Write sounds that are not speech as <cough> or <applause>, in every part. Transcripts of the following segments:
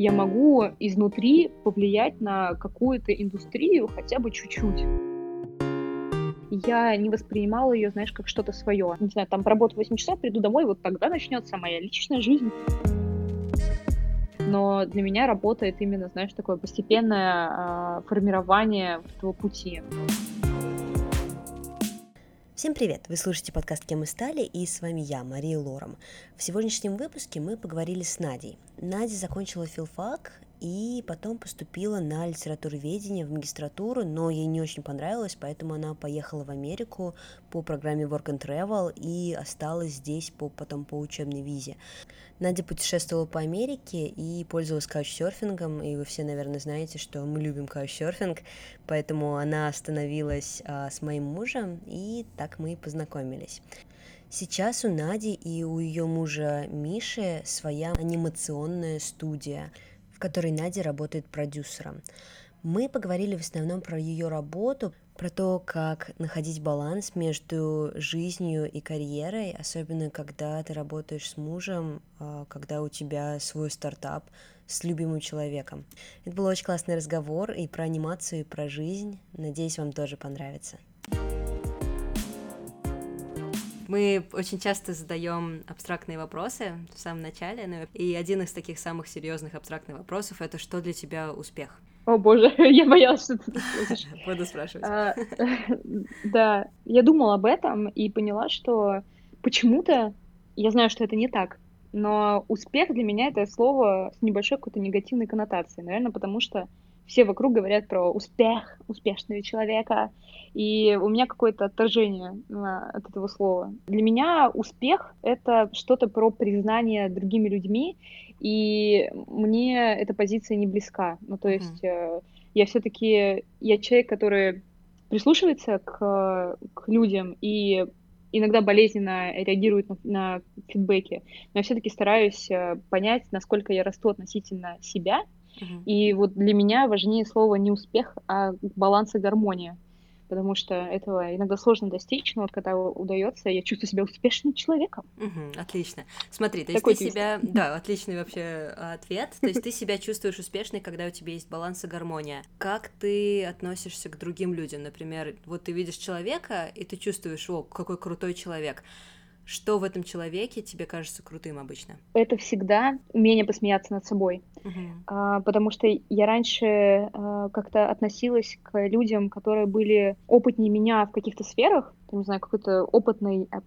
я могу изнутри повлиять на какую-то индустрию хотя бы чуть-чуть. Я не воспринимала ее, знаешь, как что-то свое. Не знаю, там поработаю 8 часов, приду домой, вот тогда начнется моя личная жизнь. Но для меня работает именно, знаешь, такое постепенное э, формирование этого пути. Всем привет! Вы слушаете подкаст «Кем мы стали» и с вами я, Мария Лором. В сегодняшнем выпуске мы поговорили с Надей. Надя закончила филфак и потом поступила на литературоведение в магистратуру, но ей не очень понравилось, поэтому она поехала в Америку по программе Work and Travel и осталась здесь по, потом по учебной визе. Надя путешествовала по Америке и пользовалась каучсерфингом, и вы все, наверное, знаете, что мы любим каучсерфинг, поэтому она остановилась а, с моим мужем, и так мы и познакомились. Сейчас у Нади и у ее мужа Миши своя анимационная студия — которой Надя работает продюсером. Мы поговорили в основном про ее работу, про то, как находить баланс между жизнью и карьерой, особенно когда ты работаешь с мужем, а, когда у тебя свой стартап с любимым человеком. Это был очень классный разговор и про анимацию, и про жизнь. Надеюсь, вам тоже понравится. Мы очень часто задаем абстрактные вопросы в самом начале, и один из таких самых серьезных абстрактных вопросов это что для тебя успех? О боже, <laughs> я боялась, что ты спросишь. <laughs> Буду спрашивать. А, <laughs> да, я думала об этом и поняла, что почему-то я знаю, что это не так, но успех для меня это слово с небольшой какой-то негативной коннотацией, наверное, потому что все вокруг говорят про успех, успешного человека, и у меня какое-то отторжение от этого слова. Для меня успех — это что-то про признание другими людьми, и мне эта позиция не близка. Ну, то есть mm-hmm. я все-таки, я человек, который прислушивается к, к людям и иногда болезненно реагирует на, на фидбэки, но я все-таки стараюсь э, понять, насколько я расту относительно себя, и вот для меня важнее слово не успех, а баланс и гармония. Потому что этого иногда сложно достичь, но вот когда удается, я чувствую себя успешным человеком. Угу, отлично. Смотри, то есть Такой ты твист. себя... Да, отличный вообще ответ. То есть ты себя чувствуешь успешной, когда у тебя есть баланс и гармония. Как ты относишься к другим людям? Например, вот ты видишь человека, и ты чувствуешь, о, какой крутой человек. Что в этом человеке тебе кажется крутым обычно? Это всегда умение посмеяться над собой. Uh-huh. Потому что я раньше а, как-то относилась к людям, которые были опытнее меня в каких-то сферах, не знаю, какой-то опытный а,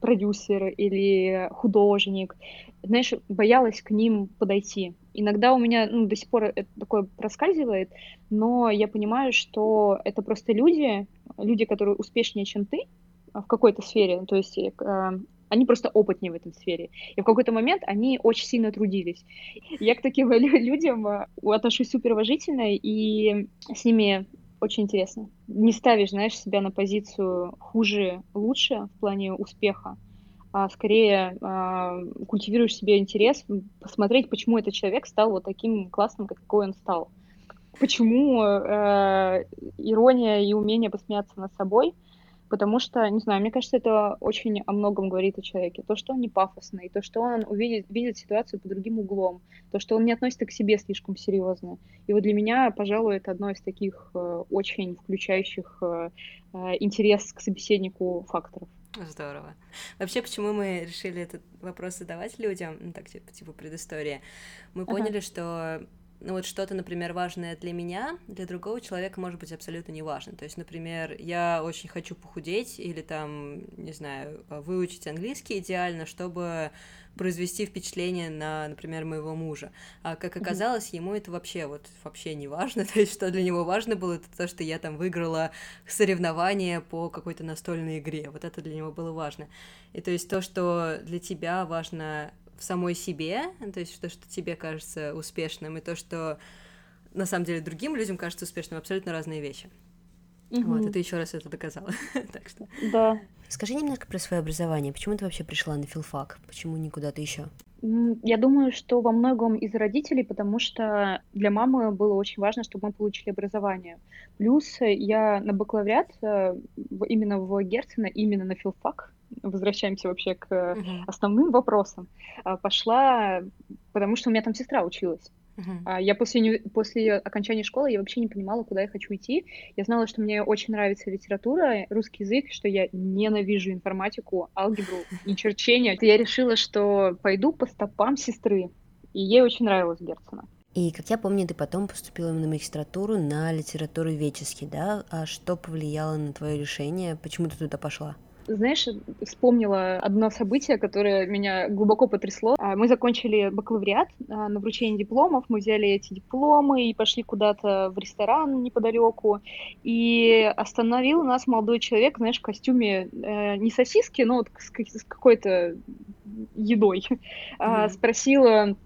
продюсер или художник, знаешь, боялась к ним подойти. Иногда у меня ну, до сих пор это такое проскальзывает, но я понимаю, что это просто люди, люди, которые успешнее, чем ты, в какой-то сфере, то есть э, они просто опытнее в этом сфере. И в какой-то момент они очень сильно трудились. Я к таким <laughs> людям э, отношусь супер уважительно, и с ними очень интересно. Не ставишь, знаешь, себя на позицию хуже, лучше в плане успеха, а скорее э, культивируешь себе интерес, посмотреть, почему этот человек стал вот таким классным, какой он стал. Почему э, ирония и умение посмеяться над собой — потому что, не знаю, мне кажется, это очень о многом говорит о человеке. То, что он не пафосный, то, что он увидит, видит ситуацию под другим углом, то, что он не относится к себе слишком серьезно. И вот для меня, пожалуй, это одно из таких э, очень включающих э, э, интерес к собеседнику факторов. Здорово. Вообще, почему мы решили этот вопрос задавать людям, ну, так, типа, типа предыстория, мы поняли, ага. что ну вот что-то, например, важное для меня, для другого человека может быть абсолютно не важно. То есть, например, я очень хочу похудеть или там, не знаю, выучить английский идеально, чтобы произвести впечатление на, например, моего мужа. А как оказалось, ему это вообще вот вообще не важно. <laughs> То есть, что для него важно было, это то, что я там выиграла соревнование по какой-то настольной игре. Вот это для него было важно. И то есть то, что для тебя важно в самой себе, то есть то, что тебе кажется успешным, и то, что на самом деле другим людям кажется успешным, абсолютно разные вещи. Угу. Вот, и ты еще раз это доказала. <laughs> так что. Да. Скажи немножко про свое образование. Почему ты вообще пришла на филфак? Почему не куда-то еще? Я думаю, что во многом из родителей, потому что для мамы было очень важно, чтобы мы получили образование. Плюс я на бакалавриат э, именно в Герцена, именно на филфак, возвращаемся вообще к uh-huh. основным вопросам, а, пошла, потому что у меня там сестра училась. Uh-huh. Я после, после окончания школы я вообще не понимала, куда я хочу идти. Я знала, что мне очень нравится литература, русский язык, что я ненавижу информатику, алгебру и черчение. Я решила, что пойду по стопам сестры. И ей очень нравилось Герцена. И, как я помню, ты потом поступила на магистратуру на литературу веческий, да? А что повлияло на твое решение? Почему ты туда пошла? Знаешь, вспомнила одно событие, которое меня глубоко потрясло. А, мы закончили бакалавриат а, на вручение дипломов, мы взяли эти дипломы и пошли куда-то в ресторан неподалеку, и остановил нас молодой человек, знаешь, в костюме э, не сосиски, но вот с, какой-то едой. Mm-hmm. Спросила,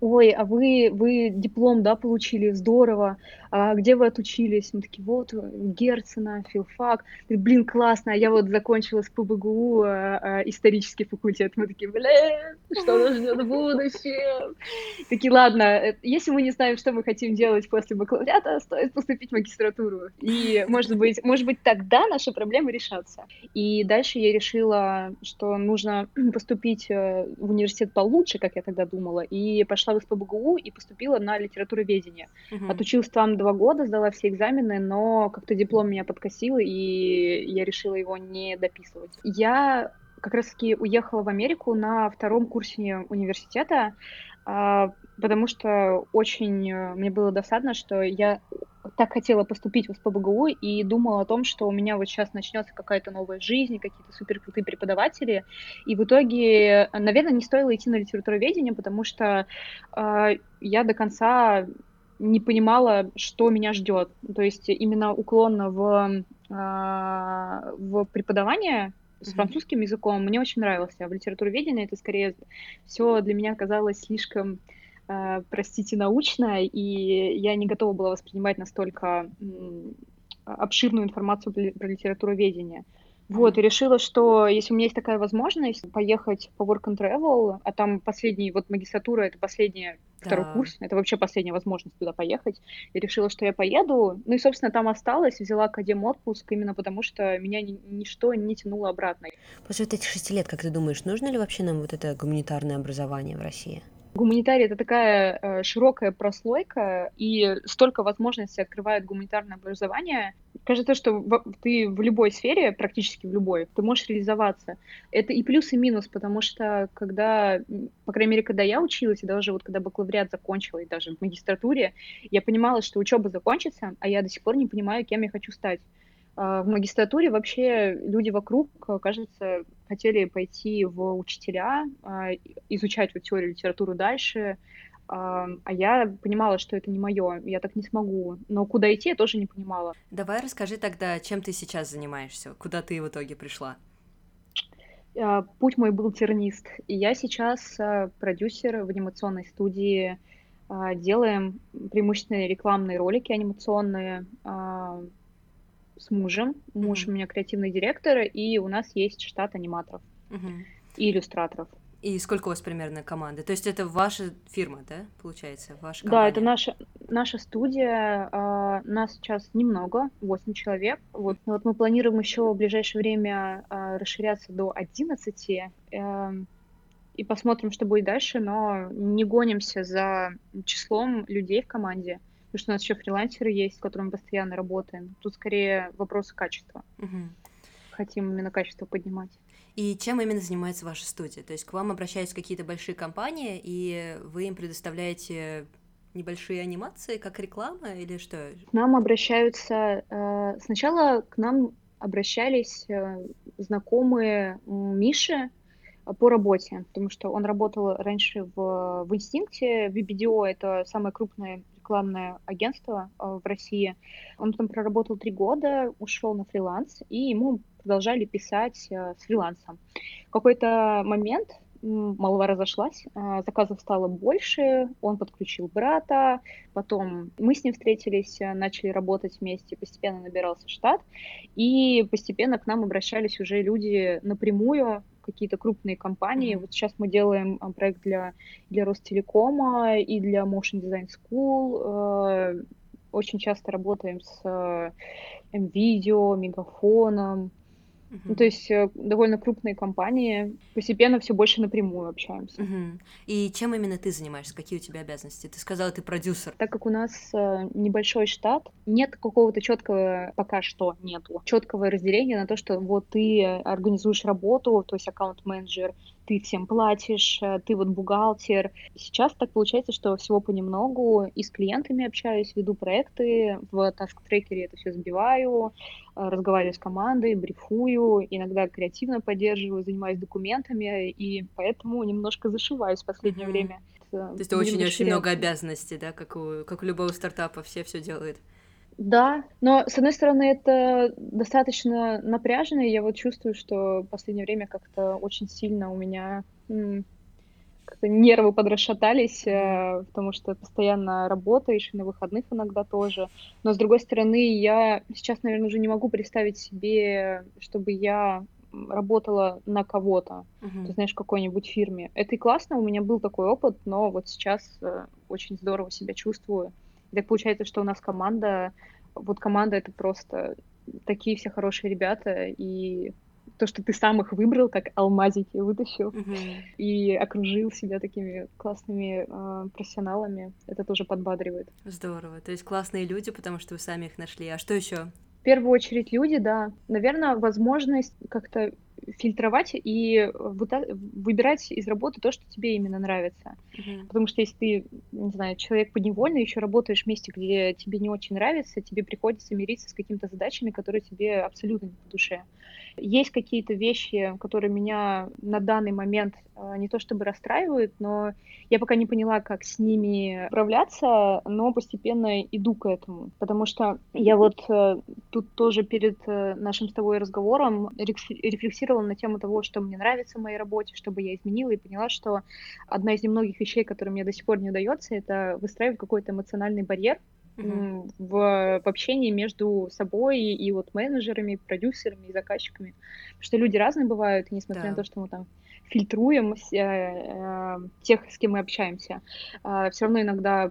ой, а вы, вы диплом, да, получили, здорово, а где вы отучились? Мы такие, вот, Герцена, филфак. Говорит, блин, классно, а я вот закончила с ПБГУ а, а, исторический факультет. Мы такие, блин, что нас ждет в будущем? Такие, ладно, э, если мы не знаем, что мы хотим делать после бакалавриата, стоит поступить в магистратуру. И, может быть, может быть, тогда наши проблемы решатся. И дальше я решила, что нужно поступить э, в университет получше, как я тогда думала, и пошла в СПБГУ и поступила на литературоведение. Uh-huh. Отучилась там два года, сдала все экзамены, но как-то диплом меня подкосил, и я решила его не дописывать. Я как раз-таки уехала в Америку на втором курсе университета, а, потому что очень э, мне было досадно, что я так хотела поступить в СПБГУ и думала о том, что у меня вот сейчас начнется какая-то новая жизнь, какие-то супер крутые преподаватели. И в итоге, наверное, не стоило идти на литературоведение, потому что э, я до конца не понимала, что меня ждет. То есть именно уклонно в, а, в преподавание с французским языком мне очень нравился. А в литературоведении это скорее все для меня казалось слишком, э, простите, научно, и я не готова была воспринимать настолько обширную информацию про литературоведение. Вот, и решила, что если у меня есть такая возможность поехать по work and travel, а там последний, вот магистратура, это последний да. второй курс, это вообще последняя возможность туда поехать, и решила, что я поеду. Ну и, собственно, там осталась, взяла академ отпуск именно потому, что меня ни, ничто не тянуло обратно. После вот этих шести лет, как ты думаешь, нужно ли вообще нам вот это гуманитарное образование в России? Гуманитарий это такая э, широкая прослойка, и столько возможностей открывает гуманитарное образование. Кажется, что ты в любой сфере, практически в любой, ты можешь реализоваться. Это и плюс, и минус, потому что когда, по крайней мере, когда я училась, и даже вот когда бакалавриат закончила, и даже в магистратуре, я понимала, что учеба закончится, а я до сих пор не понимаю, кем я хочу стать. А, в магистратуре вообще люди вокруг, кажется, хотели пойти в учителя, а, изучать вот теорию литературы дальше, а, а я понимала, что это не мое, я так не смогу. Но куда идти, я тоже не понимала. Давай расскажи тогда, чем ты сейчас занимаешься, куда ты в итоге пришла? Путь мой был тернист, и я сейчас продюсер в анимационной студии. Делаем преимущественно рекламные ролики анимационные, с мужем. Муж mm-hmm. у меня креативный директор, и у нас есть штат аниматоров mm-hmm. и иллюстраторов. И сколько у вас примерно команды? То есть это ваша фирма, да, получается? Ваша компания? Да, это наша, наша студия. А, нас сейчас немного, 8 человек. Вот, вот мы планируем еще в ближайшее время а, расширяться до 11. Э, эм, и посмотрим, что будет дальше, но не гонимся за числом людей в команде потому что у нас еще фрилансеры есть, с которыми постоянно работаем. Тут скорее вопрос качества. Угу. Хотим именно качество поднимать. И чем именно занимается ваша студия? То есть к вам обращаются какие-то большие компании, и вы им предоставляете небольшие анимации, как реклама или что? К нам обращаются... Э, сначала к нам обращались э, знакомые Миши по работе, потому что он работал раньше в, в Инстинкте, в BBDO, это самое крупное рекламное агентство э, в России. Он там проработал три года, ушел на фриланс, и ему продолжали писать э, с фрилансом. В какой-то момент молва разошлась, э, заказов стало больше, он подключил брата, потом мы с ним встретились, начали работать вместе, постепенно набирался штат, и постепенно к нам обращались уже люди напрямую, какие-то крупные компании. Mm-hmm. Вот сейчас мы делаем а, проект для, для Ростелекома и для Motion Design School. Э, очень часто работаем с NVIDIA, Мегафоном. Uh-huh. Ну, то есть э, довольно крупные компании, постепенно все больше напрямую общаемся. Uh-huh. И чем именно ты занимаешься? Какие у тебя обязанности? Ты сказала, ты продюсер. Так как у нас э, небольшой штат, нет какого-то четкого, пока что нету, четкого разделения на то, что вот ты организуешь работу, то есть аккаунт-менеджер, ты всем платишь, э, ты вот бухгалтер. Сейчас так получается, что всего понемногу и с клиентами общаюсь, веду проекты, в таск-трекере это все вбиваю, э, разговариваю с командой, брифую, иногда креативно поддерживаю, занимаюсь документами, и поэтому немножко зашиваюсь в последнее mm-hmm. время. То есть очень-очень много обязанностей, да, как у, как у любого стартапа, все все делают. Да, но с одной стороны это достаточно напряжно, и я вот чувствую, что в последнее время как-то очень сильно у меня как-то нервы подрасшатались, э, потому что постоянно работаешь, и на выходных иногда тоже. Но с другой стороны, я сейчас, наверное, уже не могу представить себе, чтобы я работала на кого-то, uh-huh. ты знаешь, в какой-нибудь фирме. Это и классно, у меня был такой опыт, но вот сейчас э, очень здорово себя чувствую. И так получается, что у нас команда, вот команда это просто такие все хорошие ребята, и то, что ты сам их выбрал, как алмазики вытащил, uh-huh. и окружил себя такими классными э, профессионалами, это тоже подбадривает. Здорово. То есть классные люди, потому что вы сами их нашли. А что еще? В первую очередь люди, да. Наверное, возможность как-то фильтровать и выбирать из работы то, что тебе именно нравится. Mm-hmm. Потому что если ты, не знаю, человек подневольный, еще работаешь в месте, где тебе не очень нравится, тебе приходится мириться с какими-то задачами, которые тебе абсолютно не по душе. Есть какие-то вещи, которые меня на данный момент а, не то чтобы расстраивают, но я пока не поняла, как с ними справляться, но постепенно иду к этому. Потому что я вот э, тут тоже перед э, нашим с тобой разговором рефлексировала на тему того, что мне нравится в моей работе, чтобы я изменила, и поняла, что одна из немногих вещей, которые мне до сих пор не удается, это выстраивать какой-то эмоциональный барьер в, в общении между собой и вот менеджерами, продюсерами и заказчиками. Потому что люди разные бывают, и несмотря да. на то, что мы там фильтруем э, э, тех, с кем мы общаемся, э, все равно иногда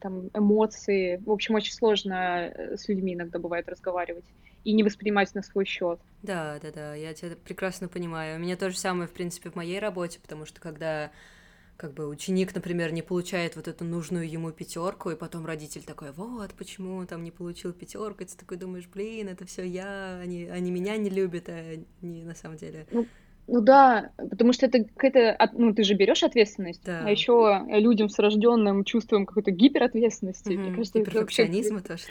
там эмоции, в общем, очень сложно э, с людьми иногда бывает разговаривать и не воспринимать на свой счет. Да, да, да, я тебя прекрасно понимаю. У меня то же самое, в принципе, в моей работе, потому что когда как бы ученик, например, не получает вот эту нужную ему пятерку, и потом родитель такой, вот, почему он там не получил пятерку, и ты такой думаешь, блин, это все я, они, они меня не любят, а не на самом деле. Ну, ну да, потому что это какая-то, ну ты же берешь ответственность, да. а еще людям с рожденным чувством какой-то гиперответственности. Угу. Мне кажется, перфекционизма вообще...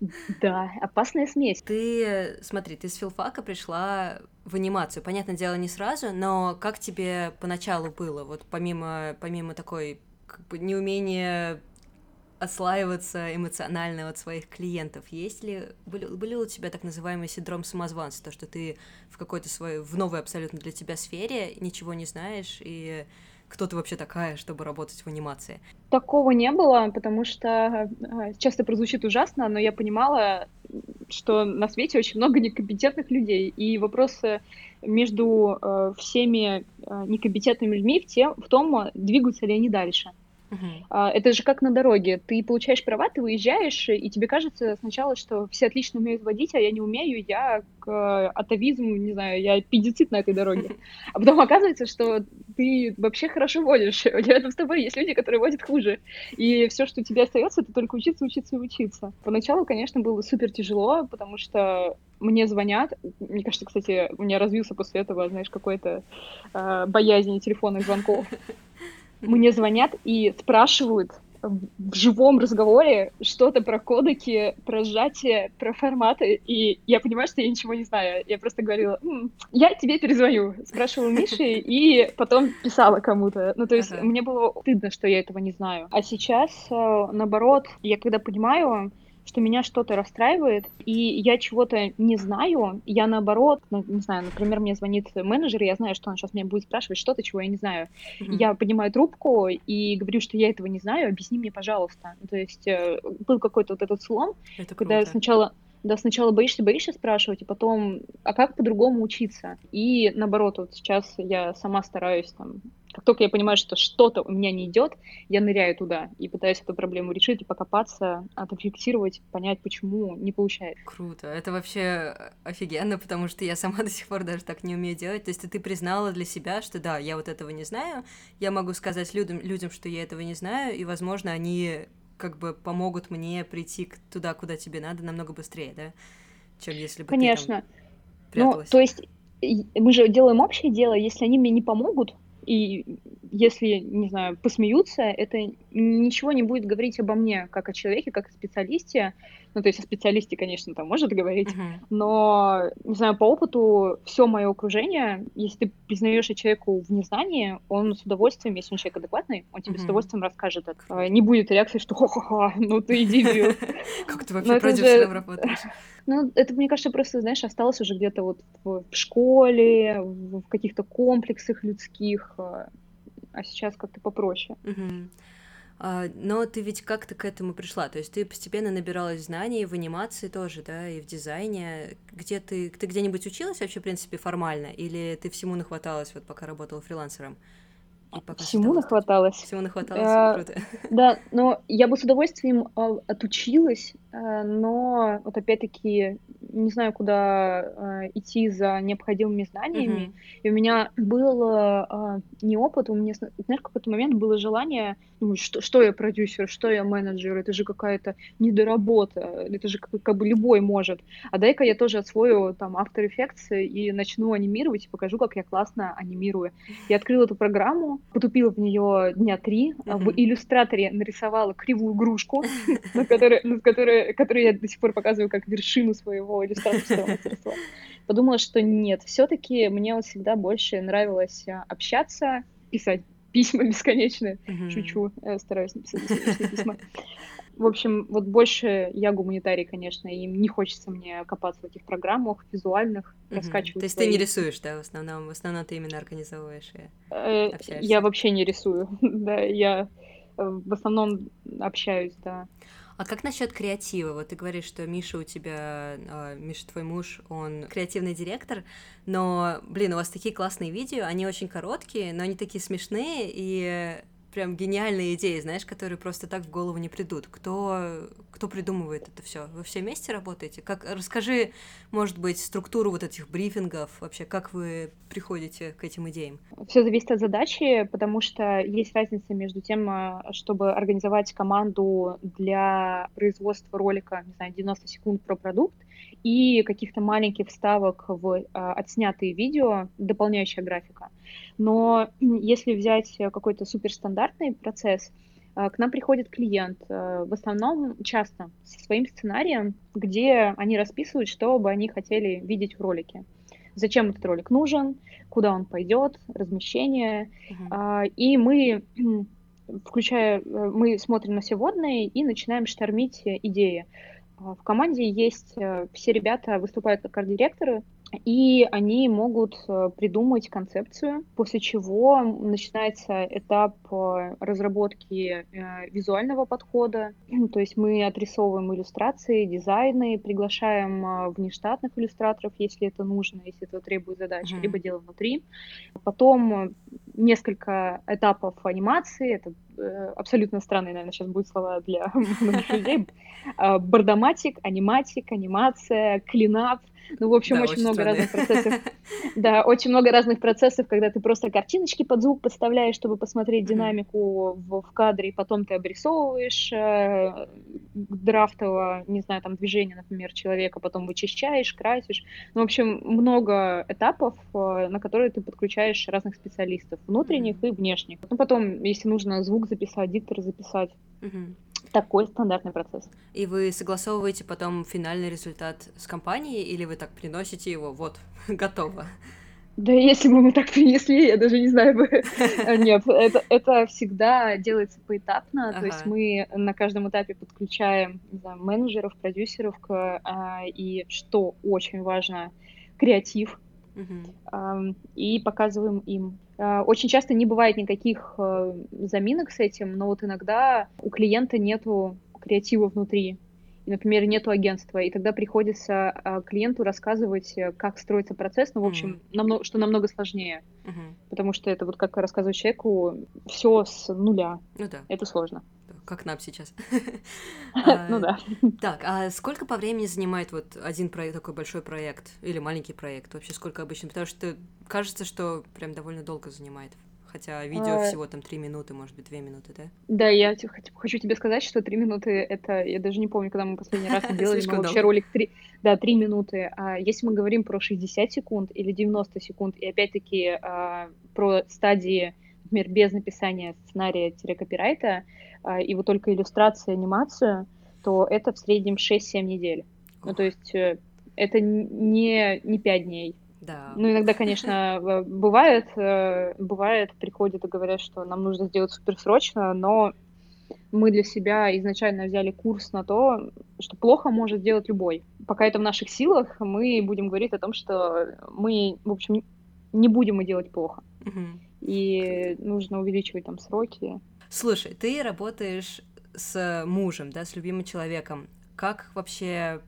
тоже. Да, опасная смесь. Ты, смотри, ты с филфака пришла в анимацию. Понятное дело, не сразу, но как тебе поначалу было, вот помимо, помимо такой как бы неумения отслаиваться эмоционально от своих клиентов? Есть ли, были, были у тебя так называемый синдром самозванца, то, что ты в какой-то свой, в новой абсолютно для тебя сфере ничего не знаешь, и кто ты вообще такая, чтобы работать в анимации? Такого не было, потому что э, часто прозвучит ужасно, но я понимала, что на свете очень много некомпетентных людей, и вопрос между э, всеми э, некомпетентными людьми в, тем, в том, двигаются ли они дальше. Uh-huh. Это же как на дороге. Ты получаешь права, ты выезжаешь, и тебе кажется сначала, что все отлично умеют водить, а я не умею, я к атовизм, не знаю, я педицит на этой дороге. <laughs> А потом оказывается, что ты вообще хорошо водишь. <laughs> Рядом с тобой есть люди, которые водят хуже. И все, что тебе остается, это только учиться, учиться и учиться. Поначалу, конечно, было супер тяжело, потому что мне звонят. Мне кажется, кстати, у меня развился после этого, знаешь, какой-то э, боязнь телефонных звонков <laughs> мне звонят и спрашивают в живом разговоре что-то про кодеки, про сжатие, про форматы, и я понимаю, что я ничего не знаю. Я просто говорила, М, я тебе перезвоню, спрашивала Миши, и потом писала кому-то. Ну, то есть ага. мне было стыдно, что я этого не знаю. А сейчас, э, наоборот, я когда понимаю, что меня что-то расстраивает, и я чего-то не знаю, я наоборот, ну, не знаю, например, мне звонит менеджер, и я знаю, что он сейчас меня будет спрашивать что-то, чего я не знаю. Mm-hmm. Я поднимаю трубку и говорю, что я этого не знаю, объясни мне, пожалуйста. То есть э, был какой-то вот этот слом, Это когда круто. сначала Да, сначала боишься, боишься спрашивать, и потом, а как по-другому учиться? И наоборот, вот сейчас я сама стараюсь там как только я понимаю, что что-то у меня не идет, я ныряю туда и пытаюсь эту проблему решить и покопаться, отрефлексировать, понять, почему не получается. Круто. Это вообще офигенно, потому что я сама <laughs> до сих пор даже так не умею делать. То есть ты признала для себя, что да, я вот этого не знаю, я могу сказать людям, людям что я этого не знаю, и, возможно, они как бы помогут мне прийти туда, куда тебе надо, намного быстрее, да, чем если бы Конечно. ты там Ну, то есть мы же делаем общее дело, если они мне не помогут, и если, не знаю, посмеются, это ничего не будет говорить обо мне, как о человеке, как о специалисте. Ну, то есть о специалисте, конечно, там может говорить, uh-huh. но, не знаю, по опыту все мое окружение, если ты признаешь человеку в незнании, он с удовольствием, если он человек адекватный, он тебе uh-huh. с удовольствием расскажет это. А, не будет реакции, что ха-ха-ха, ну ты иди <laughs> Как ты вообще продюсером работаешь? <laughs> Ну, это, мне кажется, просто, знаешь, осталось уже где-то вот в школе, в каких-то комплексах людских, а, а сейчас как-то попроще. А, но ты ведь как-то к этому пришла, то есть ты постепенно набиралась знаний в анимации тоже, да, и в дизайне. Где ты, ты где-нибудь училась вообще, в принципе, формально, или ты всему нахваталась, вот пока работала фрилансером? Всему нахваталось. Всему нахваталось, а, круто. Да, но я бы с удовольствием а, отучилась, а, но вот опять-таки не знаю, куда а, идти за необходимыми знаниями. Uh-huh. И у меня был а, не опыт, у меня, знаешь, в какой-то момент было желание, думаю, что, что я продюсер, что я менеджер, это же какая-то недоработа, это же как, как бы любой может. А дай-ка я тоже освою там After Effects и начну анимировать, и покажу, как я классно анимирую. Я открыла эту программу, потупила в нее дня три, uh-huh. в иллюстраторе нарисовала кривую игрушку, <laughs> которую я до сих пор показываю как вершину своего иллюстраторского <laughs> мастерства. Подумала, что нет, все-таки мне вот всегда больше нравилось а, общаться, писать письма <laughs> бесконечные. Mm-hmm. Шучу, я стараюсь написать бесконечные письма. В общем, вот больше я гуманитарий, конечно, и не хочется мне копаться в этих программах визуальных, угу. раскачивать. То есть свои... ты не рисуешь, да, в основном, в основном ты именно организовываешь и э, общаешься? Я вообще не рисую, <laughs> да, я э, в основном общаюсь, да. А как насчет креатива? Вот ты говоришь, что Миша у тебя, э, Миша твой муж, он креативный директор, но, блин, у вас такие классные видео, они очень короткие, но они такие смешные, и прям гениальные идеи, знаешь, которые просто так в голову не придут. Кто, кто придумывает это все? Вы все вместе работаете? Как, расскажи, может быть, структуру вот этих брифингов, вообще, как вы приходите к этим идеям? Все зависит от задачи, потому что есть разница между тем, а, чтобы организовать команду для производства ролика, не знаю, 90 секунд про продукт, и каких-то маленьких вставок в а, отснятые видео, дополняющая графика. Но если взять какой-то суперстандартный процесс, а, к нам приходит клиент, а, в основном часто со своим сценарием, где они расписывают, что бы они хотели видеть в ролике. Зачем этот ролик нужен, куда он пойдет, размещение. Uh-huh. И мы, включая, э, мы смотрим на все водные и начинаем штормить идеи. В команде есть э, все ребята выступают как арт-директоры, и они могут э, придумать концепцию, после чего начинается этап э, разработки э, визуального подхода. <clears throat> То есть мы отрисовываем иллюстрации, дизайны, приглашаем внештатных иллюстраторов, если это нужно, если это требует задачи, mm-hmm. либо делаем внутри. Потом несколько этапов анимации, это абсолютно странные, наверное, сейчас будут слова для <laughs> многих людей. Бардоматик, аниматик, анимация, клинап — ну, в общем, да, очень, много странные. разных процессов. <laughs> Да, очень много разных процессов, когда ты просто картиночки под звук подставляешь, чтобы посмотреть динамику в, в кадре, и потом ты обрисовываешь э, драфтово, не знаю, там движение, например, человека, потом вычищаешь, красишь. Ну, в общем, много этапов, э, на которые ты подключаешь разных специалистов, внутренних и внешних. Ну, потом, если нужно звук записать, диктор записать. Mm-hmm такой стандартный процесс. И вы согласовываете потом финальный результат с компанией, или вы так приносите его, вот, <laughs> готово? Да если бы мы так принесли, я даже не знаю бы. <laughs> Нет, это, это всегда делается поэтапно. Ага. То есть мы на каждом этапе подключаем знаю, менеджеров, продюсеров, а, и что очень важно, креатив. Угу. И показываем им а, очень часто не бывает никаких э, заминок с этим, но вот иногда у клиента нету креатива внутри. и, например, нету агентства, и тогда приходится а, клиенту рассказывать, э, как строится процесс, ну, в общем, mm-hmm. намного, что намного сложнее, mm-hmm. потому что это вот как рассказывать человеку все с нуля. Ну да. Это сложно. Как нам сейчас. <laughs> <laughs> Ну да. Так, а сколько по времени занимает вот один проект, такой большой проект или маленький проект? Вообще сколько обычно? Потому что кажется, что прям довольно долго занимает хотя видео а... всего там три минуты, может быть, две минуты, да? Да, я хочу тебе сказать, что три минуты — это... Я даже не помню, когда мы последний раз <laughs> делали, вообще ролик три... Да, три минуты. А если мы говорим про 60 секунд или 90 секунд, и опять-таки а, про стадии, например, без написания сценария-копирайта, а, и вот только иллюстрация, анимацию, то это в среднем 6-7 недель. Ну, то есть э, это не, не 5 дней, да. Ну, иногда, конечно, <laughs> бывает, э, бывает, приходят и говорят, что нам нужно сделать суперсрочно, но мы для себя изначально взяли курс на то, что плохо может сделать любой. Пока это в наших силах, мы будем говорить о том, что мы, в общем, не будем мы делать плохо. Угу. И нужно увеличивать там сроки. Слушай, ты работаешь с мужем, да, с любимым человеком. Как вообще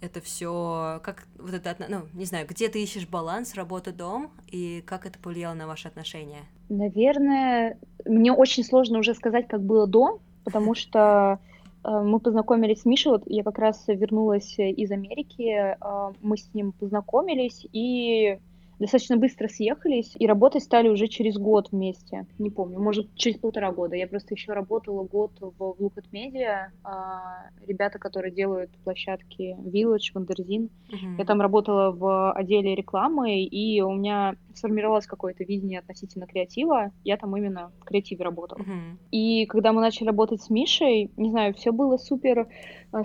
это все, как вот это, ну, не знаю, где ты ищешь баланс работа-дом, и как это повлияло на ваши отношения? Наверное, мне очень сложно уже сказать, как было до, потому что э, мы познакомились с Мишей, вот я как раз вернулась из Америки, э, мы с ним познакомились, и достаточно быстро съехались и работать стали уже через год вместе. Не помню, может, через полтора года. Я просто еще работала год в Look at Media. А, ребята, которые делают площадки Village, Wonderzine. Угу. Я там работала в отделе рекламы, и у меня сформировалось какое-то видение относительно креатива. Я там именно в креативе работала. Uh-huh. И когда мы начали работать с Мишей, не знаю, все было супер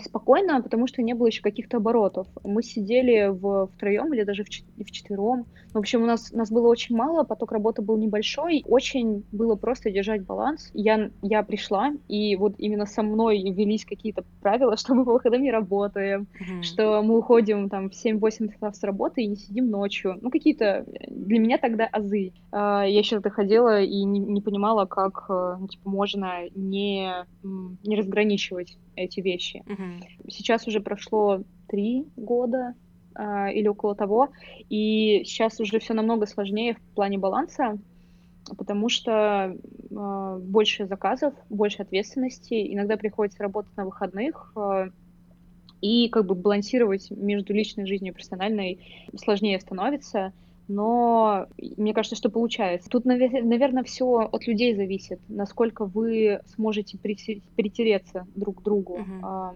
спокойно, потому что не было еще каких-то оборотов. Мы сидели в втроем или даже в, в четвером. В общем, у нас, нас было очень мало, поток работы был небольшой. Очень было просто держать баланс. Я, я пришла, и вот именно со мной велись какие-то правила, <laughs> что мы по выходам не работаем, mm-hmm. что мы уходим там в 7-8 часов с работы и не сидим ночью. Ну, какие-то для меня тогда азы. А, я еще тогда ходила и не, не понимала, как э, ну, типа, можно не, не разграничивать эти вещи. Mm-hmm. Сейчас уже прошло три года, а, или около того. И сейчас уже все намного сложнее в плане баланса, потому что э, больше заказов, больше ответственности. Иногда приходится работать на выходных, э, и как бы балансировать между личной жизнью и профессиональной сложнее становится. Но мне кажется, что получается. Тут, наверное, все от людей зависит, насколько вы сможете притереться друг к другу. Uh-huh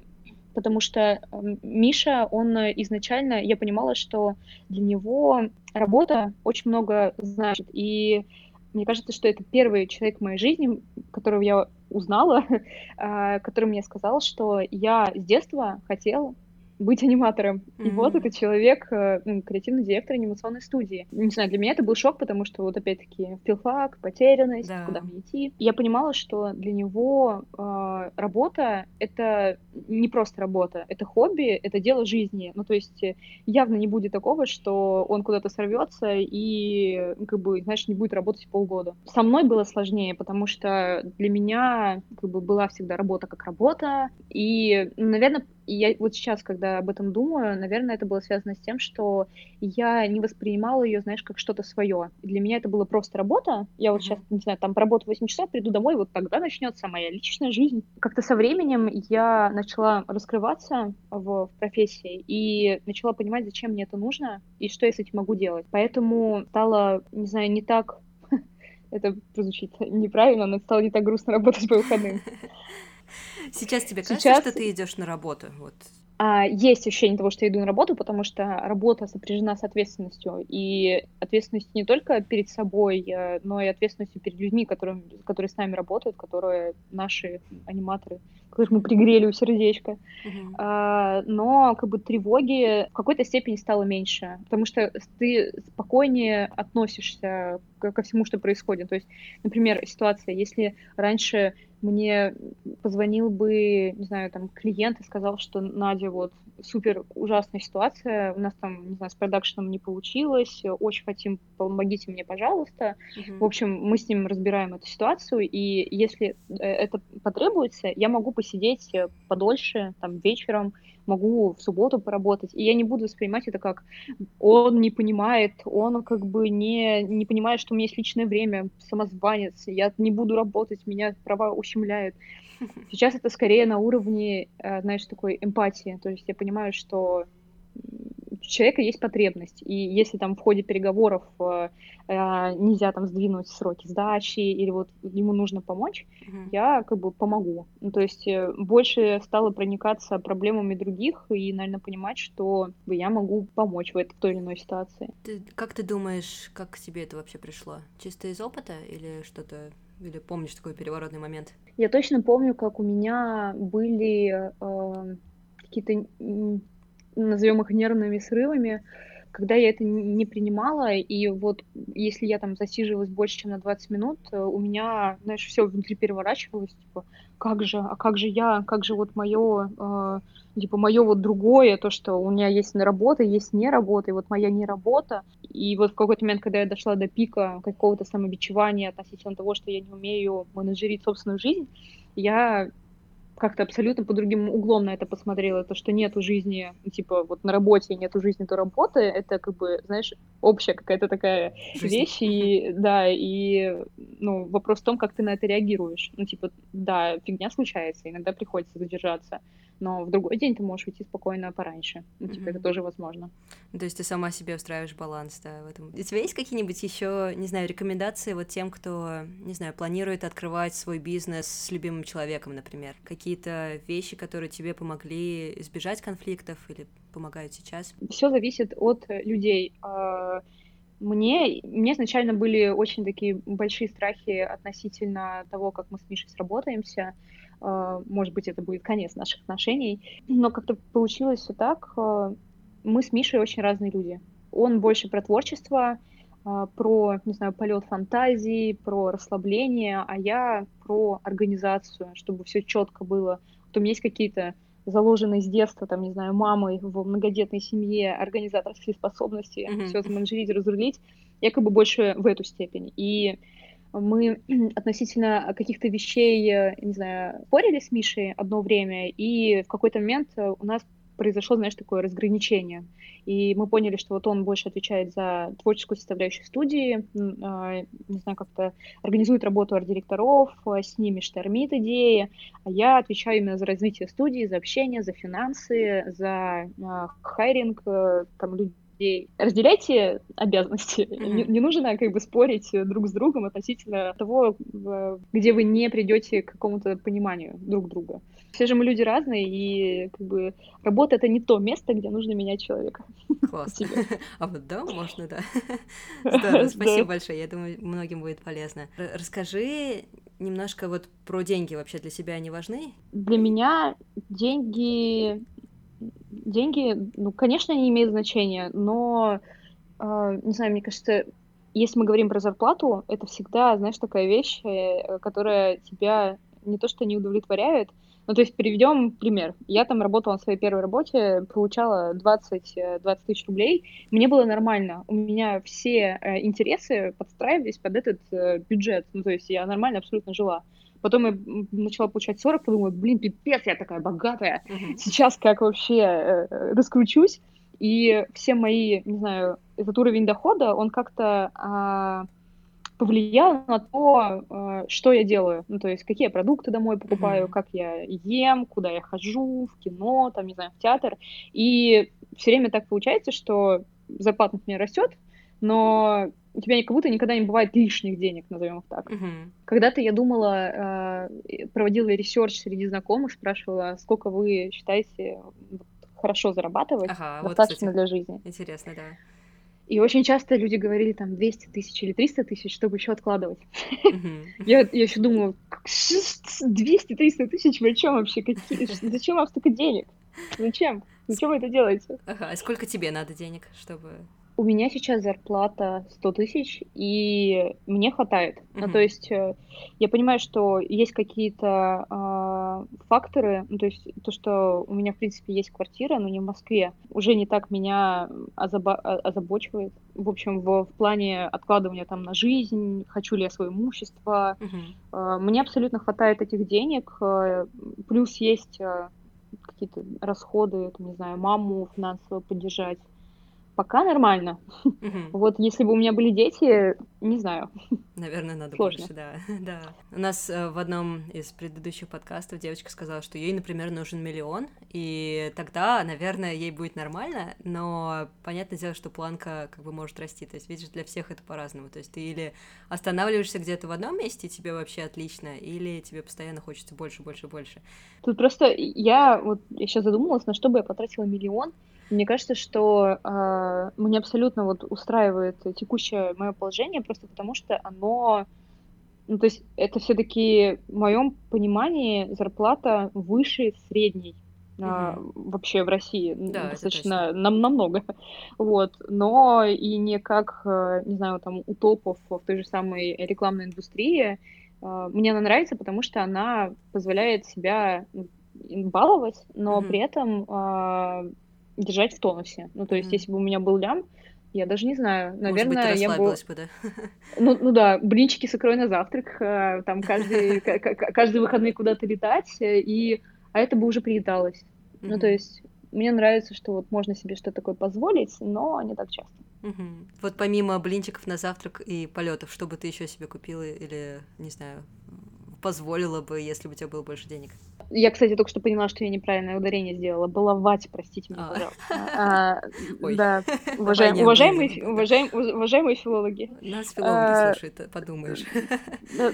потому что Миша, он изначально, я понимала, что для него работа очень много значит, и мне кажется, что это первый человек в моей жизни, которого я узнала, <laughs> а, который мне сказал, что я с детства хотел быть аниматором. Mm-hmm. И вот этот человек, ну, креативный директор анимационной студии. Не знаю, для меня это был шок, потому что вот опять-таки филфак, потерянность, да. куда мне идти. Я понимала, что для него э, работа — это не просто работа, это хобби, это дело жизни. Ну, то есть э, явно не будет такого, что он куда-то сорвется и, как бы, знаешь, не будет работать полгода. Со мной было сложнее, потому что для меня, как бы, была всегда работа как работа. И, наверное, я вот сейчас, когда об этом думаю, наверное, это было связано с тем, что я не воспринимала ее, знаешь, как что-то свое. Для меня это было просто работа. Я вот mm-hmm. сейчас, не знаю, там поработаю 8 часов, приду домой, вот тогда начнется моя личная жизнь. Как-то со временем я начала раскрываться в, в профессии и начала понимать, зачем мне это нужно и что я с этим могу делать. Поэтому стало, не знаю, не так <laughs> это звучит неправильно, но стало не так грустно работать по выходным. <laughs> Сейчас тебе кажется, Сейчас... что ты идешь на работу? Вот. А, есть ощущение того, что я иду на работу, потому что работа сопряжена с ответственностью. И ответственностью не только перед собой, э, но и ответственностью перед людьми, которые, которые с нами работают, которые наши аниматоры, которых мы пригрели у сердечка. Uh-huh. А, но как бы тревоги в какой-то степени стало меньше, потому что ты спокойнее относишься ко всему, что происходит. То есть, например, ситуация, если раньше мне позвонил бы, не знаю, там, клиент и сказал, что Надя, вот, супер ужасная ситуация, у нас там, не знаю, с продакшеном не получилось, очень хотим, помогите мне, пожалуйста. Uh-huh. В общем, мы с ним разбираем эту ситуацию, и если э, это потребуется, я могу посидеть подольше, там, вечером, могу в субботу поработать, и я не буду воспринимать это как он не понимает, он как бы не, не понимает, что у меня есть личное время, самозванец, я не буду работать, меня права ущемляют. <laughs> Сейчас это скорее на уровне, э, знаешь, такой эмпатии, то есть я понимаю, что человека есть потребность. И если там в ходе переговоров э, э, нельзя там сдвинуть сроки сдачи или вот ему нужно помочь, mm-hmm. я как бы помогу. Ну, то есть э, больше стала проникаться проблемами других и, наверное, понимать, что я могу помочь в, этой, той или иной ситуации. Ты, как ты думаешь, как к тебе это вообще пришло? Чисто из опыта или что-то или помнишь такой переворотный момент? Я точно помню, как у меня были э, какие-то назовем их нервными срывами, когда я это не принимала, и вот если я там засиживалась больше, чем на 20 минут, э, у меня, знаешь, все внутри переворачивалось, типа, как же, а как же я, как же вот мое, э, типа, мое вот другое, то, что у меня есть работа, есть не работа, и вот моя не работа. И вот в какой-то момент, когда я дошла до пика какого-то самобичевания относительно того, что я не умею менеджерить собственную жизнь, я как-то абсолютно по другим углом на это посмотрела, то, что нету жизни, типа, вот на работе нету жизни, то работы, это как бы, знаешь, общая какая-то такая Жизнь. вещь, и, <laughs> да, и, ну, вопрос в том, как ты на это реагируешь. Ну, типа, да, фигня случается, иногда приходится задержаться, но в другой день ты можешь уйти спокойно пораньше. Ну, типа, mm-hmm. это тоже возможно. То есть ты сама себе устраиваешь баланс, да, в этом. У тебя есть какие-нибудь еще, не знаю, рекомендации вот тем, кто, не знаю, планирует открывать свой бизнес с любимым человеком, например? Какие-то вещи, которые тебе помогли избежать конфликтов или помогают сейчас? Все зависит от людей. А, мне, мне изначально были очень такие большие страхи относительно того, как мы с Мишей сработаемся. А, может быть, это будет конец наших отношений. Но как-то получилось все так. А, мы с Мишей очень разные люди. Он больше про творчество, а, про, не знаю, полет фантазии, про расслабление, а я про организацию, чтобы все четко было. Меня есть какие-то заложенные с детства, там, не знаю, мамой в многодетной семье организаторские способности, mm-hmm. все заменеджерить, разрулить. Я как бы больше в эту степень. И мы относительно каких-то вещей, э, не знаю, спорили с Мишей одно время, и в какой-то момент э, у нас произошло, знаешь, такое разграничение. И мы поняли, что вот он больше отвечает за творческую составляющую студии, а, не знаю, как-то организует работу арт-директоров, э, с ними штормит идеи, а я отвечаю именно за развитие студии, за общение, за финансы, за хайринг, там, людей людей. Разделяйте обязанности. Mm-hmm. Не, не нужно как бы спорить друг с другом относительно того, где вы не придете к какому-то пониманию друг друга. Все же мы люди разные, и как бы работа это не то место, где нужно менять человека. Классно. <laughs> А вот да, <laughs> можно, да. <laughs> Здорово, спасибо большое. Я думаю, многим будет полезно. Расскажи немножко вот про деньги вообще для себя они важны? Для меня деньги деньги, ну, конечно, они имеют значение, но, э, не знаю, мне кажется, если мы говорим про зарплату, это всегда, знаешь, такая вещь, э, которая тебя не то что не удовлетворяет, ну, то есть приведем пример. Я там работала на своей первой работе, получала 20, 20 э, тысяч рублей. Мне было нормально. У меня все э, интересы подстраивались под этот бюджет. Ну, то есть я нормально абсолютно жила. Потом я начала получать 40, подумала, блин, пипец, я такая богатая. Uh-huh. Сейчас как вообще э, раскручусь. И все мои, не знаю, этот уровень дохода, он как-то а, повлиял на то, а, что я делаю. Ну, то есть, какие я продукты домой покупаю, uh-huh. как я ем, куда я хожу, в кино, там, не знаю, в театр. И все время так получается, что зарплата, например, растет, но у тебя как будто никогда не бывает лишних денег, назовем их так. Uh-huh. Когда-то я думала, э, проводила research среди знакомых, спрашивала, сколько вы считаете хорошо зарабатывать, ага, достаточно вот, кстати, для жизни. Интересно, да. И очень часто люди говорили там 200 тысяч или 300 тысяч, чтобы еще откладывать. Uh-huh. <laughs> я, я еще думала, 200-300 тысяч, вы о чем вообще? Какие? Зачем вам столько денег? Зачем? Зачем вы это делаете? Ага, а сколько тебе надо денег, чтобы У меня сейчас зарплата 100 тысяч, и мне хватает. Uh-huh. Ну, то есть э, я понимаю, что есть какие-то э, факторы, ну, то есть то, что у меня, в принципе, есть квартира, но не в Москве, уже не так меня озаба- озабочивает. В общем, в, в плане откладывания там на жизнь, хочу ли я свое имущество. Uh-huh. Э, мне абсолютно хватает этих денег. Э, плюс есть э, какие-то расходы, там, не знаю, маму финансово поддержать пока нормально. Угу. Вот если бы у меня были дети, не знаю. Наверное, надо Сложно. больше, да. <laughs> да. У нас э, в одном из предыдущих подкастов девочка сказала, что ей, например, нужен миллион, и тогда, наверное, ей будет нормально, но понятное дело, что планка как бы может расти. То есть, видишь, для всех это по-разному. То есть ты или останавливаешься где-то в одном месте, и тебе вообще отлично, или тебе постоянно хочется больше, больше, больше. Тут просто я вот я сейчас задумалась, на что бы я потратила миллион, мне кажется, что э, мне абсолютно вот устраивает текущее мое положение, просто потому что оно, ну то есть это все-таки в моем понимании зарплата выше средней mm-hmm. вообще в России да, достаточно нам намного, вот, но и не как, э, не знаю, там у топов в той же самой рекламной индустрии. Мне она нравится, потому что она позволяет себя баловать, но mm-hmm. при этом держать в тонусе. Ну, то есть, mm. если бы у меня был лям, я даже не знаю, наверное, Может быть, я бы... бы да? <laughs> Ну, ну да, блинчики с икрой на завтрак, э, там каждый, каждые выходные куда-то летать, э, и... а это бы уже приедалось. Mm-hmm. Ну, то есть, мне нравится, что вот можно себе что-то такое позволить, но не так часто. Угу. Вот помимо блинчиков на завтрак и полетов, что бы ты еще себе купила или, не знаю, позволила бы, если бы у тебя было больше денег? Я, кстати, только что поняла, что я неправильное ударение сделала. Баловать, простите меня, а. пожалуйста. <laughs> А, да, <laughs> уважаемые, филологи. Нас филологи а, слушают, подумаешь.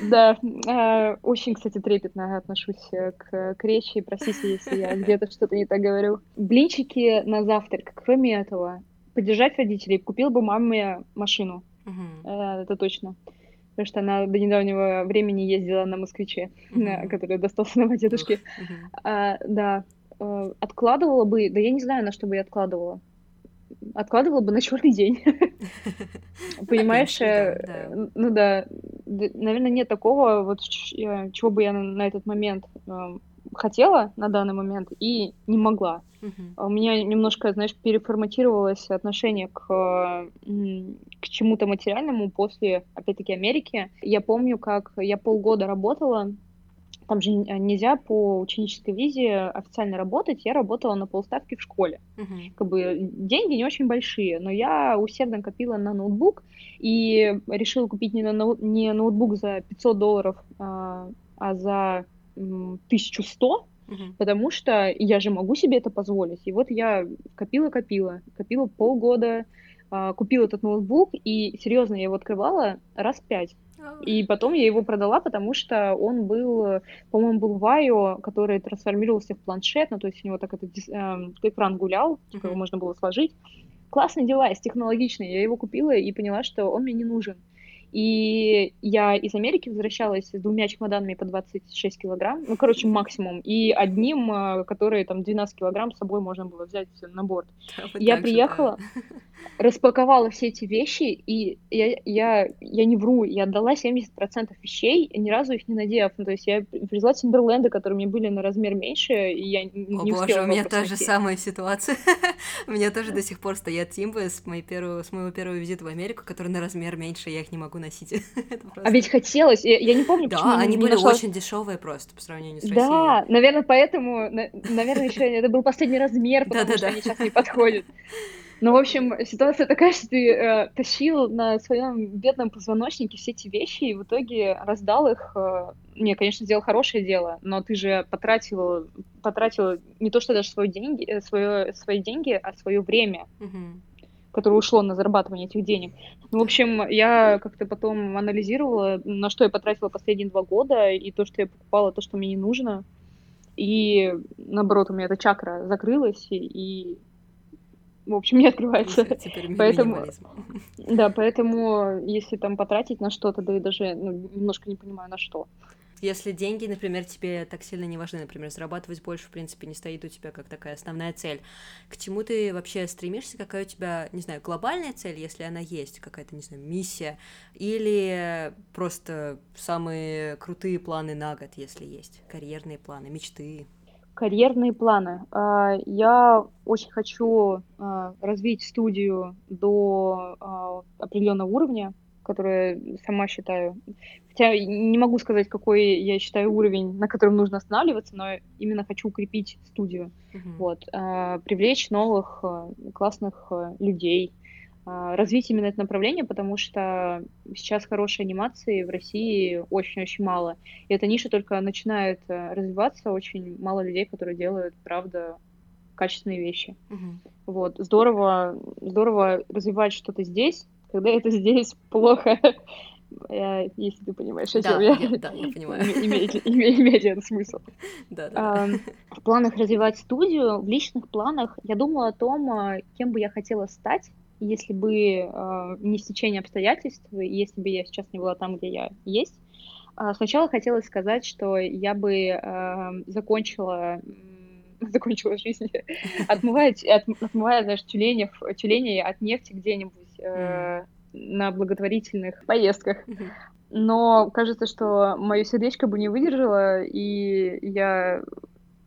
Да, очень, кстати, трепетно отношусь к, к речи. Простите, если я где-то что-то не так говорю. Блинчики на завтрак. Кроме этого, поддержать родителей. Купил бы маме машину. Это точно потому что она до недавнего времени ездила на москвиче, mm-hmm. который достался <laughs> на дедушке. Mm-hmm. А, да, э, откладывала бы, да я не знаю, на что бы я откладывала. Откладывала бы на черный день. <laughs> Понимаешь? Э, ну да, наверное, нет такого, вот чего бы я на этот момент хотела на данный момент и не могла. Uh-huh. У меня немножко, знаешь, переформатировалось отношение к, к чему-то материальному после, опять-таки, Америки. Я помню, как я полгода работала, там же нельзя по ученической визе официально работать. Я работала на полставки в школе. Uh-huh. Как бы деньги не очень большие, но я усердно копила на ноутбук и решила купить не, на не ноутбук за 500 долларов, а, а за 1100, Uh-huh. Потому что я же могу себе это позволить. И вот я копила-копила, копила полгода, а, купила этот ноутбук, и серьезно, я его открывала раз пять. И потом я его продала, потому что он был, по-моему, был Вайо, который трансформировался в планшет, ну, то есть у него так этот э, экран гулял, uh-huh. его можно было сложить. Классный девайс, технологичный. Я его купила и поняла, что он мне не нужен. И я из Америки возвращалась с двумя чемоданами по 26 килограмм, ну, короче, максимум, и одним, э, который там 12 килограмм с собой можно было взять на борт. Да, я приехала, да. <laughs> распаковала все эти вещи, и я, я, я не вру, я отдала 70% вещей, ни разу их не надев. Ну, то есть я привезла Тимберленды, которые мне были на размер меньше, и я не О, боже, у меня та же самая ситуация. <laughs> у меня тоже до сих пор стоят Тимбы с, моей первого, с моего первого визита в Америку, которые на размер меньше, я их не могу носить. <laughs> А ведь хотелось, я, я не помню, почему Да, они были нашла... очень дешевые просто по сравнению с Россией. Да, наверное, поэтому, наверное, еще это был последний размер, потому что они сейчас не подходят. Ну, в общем, ситуация такая, что ты э, тащил на своем бедном позвоночнике все эти вещи и в итоге раздал их. Э, не, конечно, сделал хорошее дело, но ты же потратил, потратил не то, что даже свои деньги, э, свое, свои деньги, а свое время. Mm-hmm которое ушло на зарабатывание этих денег. Ну, в общем, я как-то потом анализировала, на что я потратила последние два года, и то, что я покупала, то, что мне не нужно. И наоборот, у меня эта чакра закрылась, и в общем, не открывается. Теперь <laughs> поэтому, да, поэтому если там потратить на что-то, да и даже ну, немножко не понимаю на что. Если деньги, например, тебе так сильно не важны, например, зарабатывать больше, в принципе, не стоит у тебя как такая основная цель, к чему ты вообще стремишься, какая у тебя, не знаю, глобальная цель, если она есть, какая-то, не знаю, миссия, или просто самые крутые планы на год, если есть, карьерные планы, мечты? Карьерные планы. А, я очень хочу а, развить студию до а, определенного уровня, который сама считаю. Хотя не могу сказать, какой я считаю уровень, на котором нужно останавливаться, но именно хочу укрепить студию. Uh-huh. Вот, привлечь новых классных людей, а, развить именно это направление, потому что сейчас хорошей анимации в России очень-очень мало. И эта ниша только начинает э, развиваться, очень мало людей, которые делают, правда, качественные вещи. Угу. Вот, здорово, здорово развивать что-то здесь, когда это здесь плохо, <laughs> э, если ты понимаешь, о чем я. Да, я понимаю. <laughs> Имеет, имеет этот смысл. Да, да. В планах развивать студию, в личных планах я думала о том, э, кем бы я хотела стать, если бы э, не стечение обстоятельств, если бы я сейчас не была там, где я есть. Э, сначала хотелось сказать, что я бы закончила <laughs> закончила жизнь, <laughs> отмывая, от, отмывая, знаешь, тюленев, тюленей от нефти где-нибудь э, на благотворительных поездках. Но кажется, что мое сердечко бы не выдержало, и я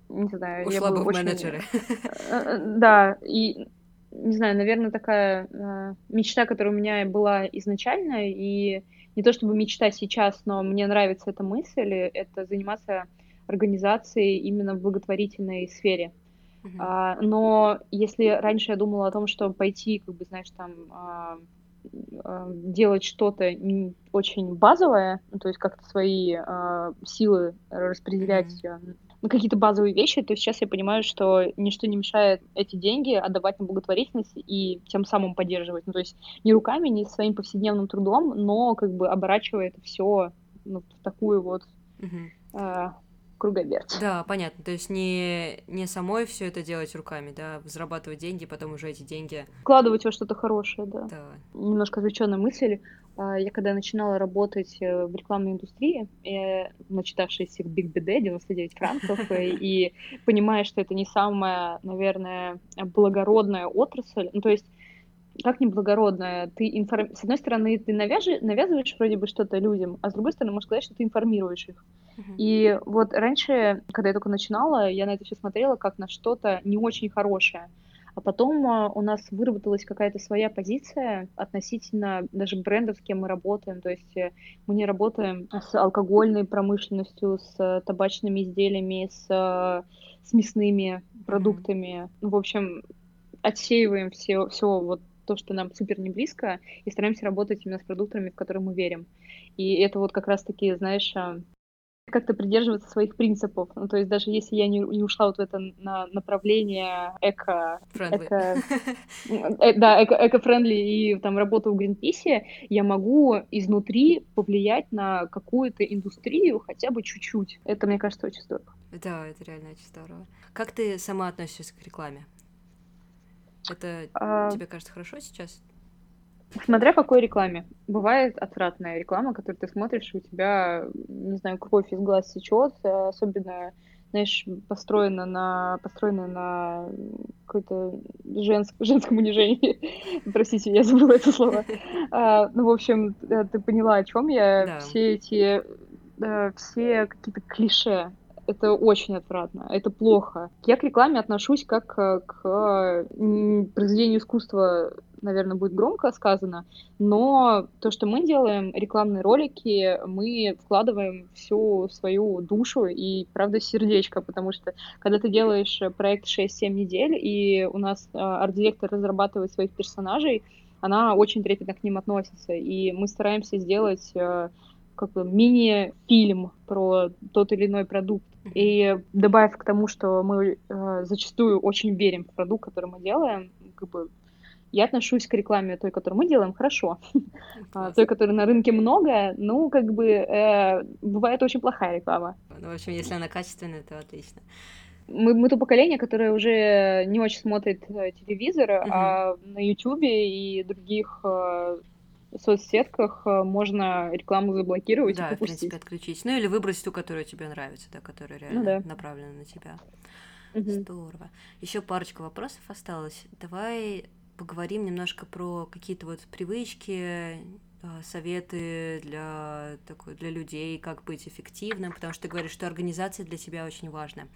не знаю, Ушла я бы, в очень... менеджеры. Э, э, да, и не знаю, наверное, такая э, мечта, которая у меня была изначально, и не то чтобы мечта сейчас, но мне нравится эта мысль, это заниматься организацией именно в благотворительной сфере. Uh-huh. А, но если раньше я думала о том, что пойти, как бы, знаешь, там а, а, делать что-то очень базовое, ну, то есть как-то свои а, силы распределять mm-hmm ну, какие-то базовые вещи, то сейчас я понимаю, что ничто не мешает эти деньги отдавать на благотворительность и тем самым поддерживать. Ну, то есть не руками, не своим повседневным трудом, но как бы оборачивая это все ну, в такую вот э, круговерть. Да, понятно. То есть не, не самой все это делать руками, да, зарабатывать деньги, потом уже эти деньги... Вкладывать во что-то хорошее, да. да. Немножко отвлеченная мысль. А, я когда начинала работать э, в рекламной индустрии, я, начитавшись всех Big BD, 99 франков, э, <laughs> и понимая, что это не самая, наверное, благородная отрасль, ну, то есть как неблагородная? Ты информ... С одной стороны, ты навяжи... навязываешь вроде бы что-то людям, а с другой стороны, можешь сказать, что ты информируешь их. Uh-huh. И вот раньше, когда я только начинала, я на это все смотрела как на что-то не очень хорошее. А потом а, у нас выработалась какая-то своя позиция относительно даже брендов, с кем мы работаем. То есть э, мы не работаем с алкогольной промышленностью, с табачными изделиями, с, с мясными продуктами. Mm-hmm. В общем, отсеиваем все, все вот то, что нам супер не близко, и стараемся работать именно с продуктами, в которые мы верим. И это вот как раз-таки, знаешь, а, как-то придерживаться своих принципов. Ну, то есть даже если я не, не ушла вот в это на направление эко... эко <laughs> э, да, эко, эко-френдли и там работу в Гринписе, я могу изнутри повлиять на какую-то индустрию хотя бы чуть-чуть. Это, мне кажется, очень здорово. Да, это реально очень здорово. Как ты сама относишься к рекламе? Это а... тебе кажется хорошо сейчас? Смотря какой рекламе. Бывает отвратная реклама, которую ты смотришь, и у тебя, не знаю, кровь из глаз сечет, особенно, знаешь, построена на, построена на какой-то женск, <laughs> женском унижении. <laughs> Простите, я забыла это слово. А, ну, в общем, э, ты поняла, о чем я. Да. Все эти, да, все какие-то клише это очень отвратно, это плохо. Я к рекламе отношусь как к произведению искусства, наверное, будет громко сказано, но то, что мы делаем, рекламные ролики, мы вкладываем всю свою душу и, правда, сердечко, потому что когда ты делаешь проект 6-7 недель, и у нас а, арт-директор разрабатывает своих персонажей, она очень трепетно к ним относится, и мы стараемся сделать как бы мини-фильм про тот или иной продукт. И добавив к тому, что мы э, зачастую очень верим в продукт, который мы делаем, как бы я отношусь к рекламе той, которую мы делаем, хорошо. <laughs> А, той, которой на рынке много, ну, как бы, э, бывает очень плохая реклама. Ну, в общем, если она качественная, то отлично. Мы, мы то поколение, которое уже не очень смотрит э, телевизор, uh-huh. а на Ютубе и других э, соцсетках э, можно рекламу заблокировать да, и в принципе, отключить. Ну или выбрать ту, которая тебе нравится, да, которая реально ну, да. направлена на тебя. Угу. Здорово. Еще парочка вопросов осталось. Давай поговорим немножко про какие-то вот привычки, а, советы для, такой, для людей, как быть эффективным, потому что ты говоришь, что организация для тебя очень важна.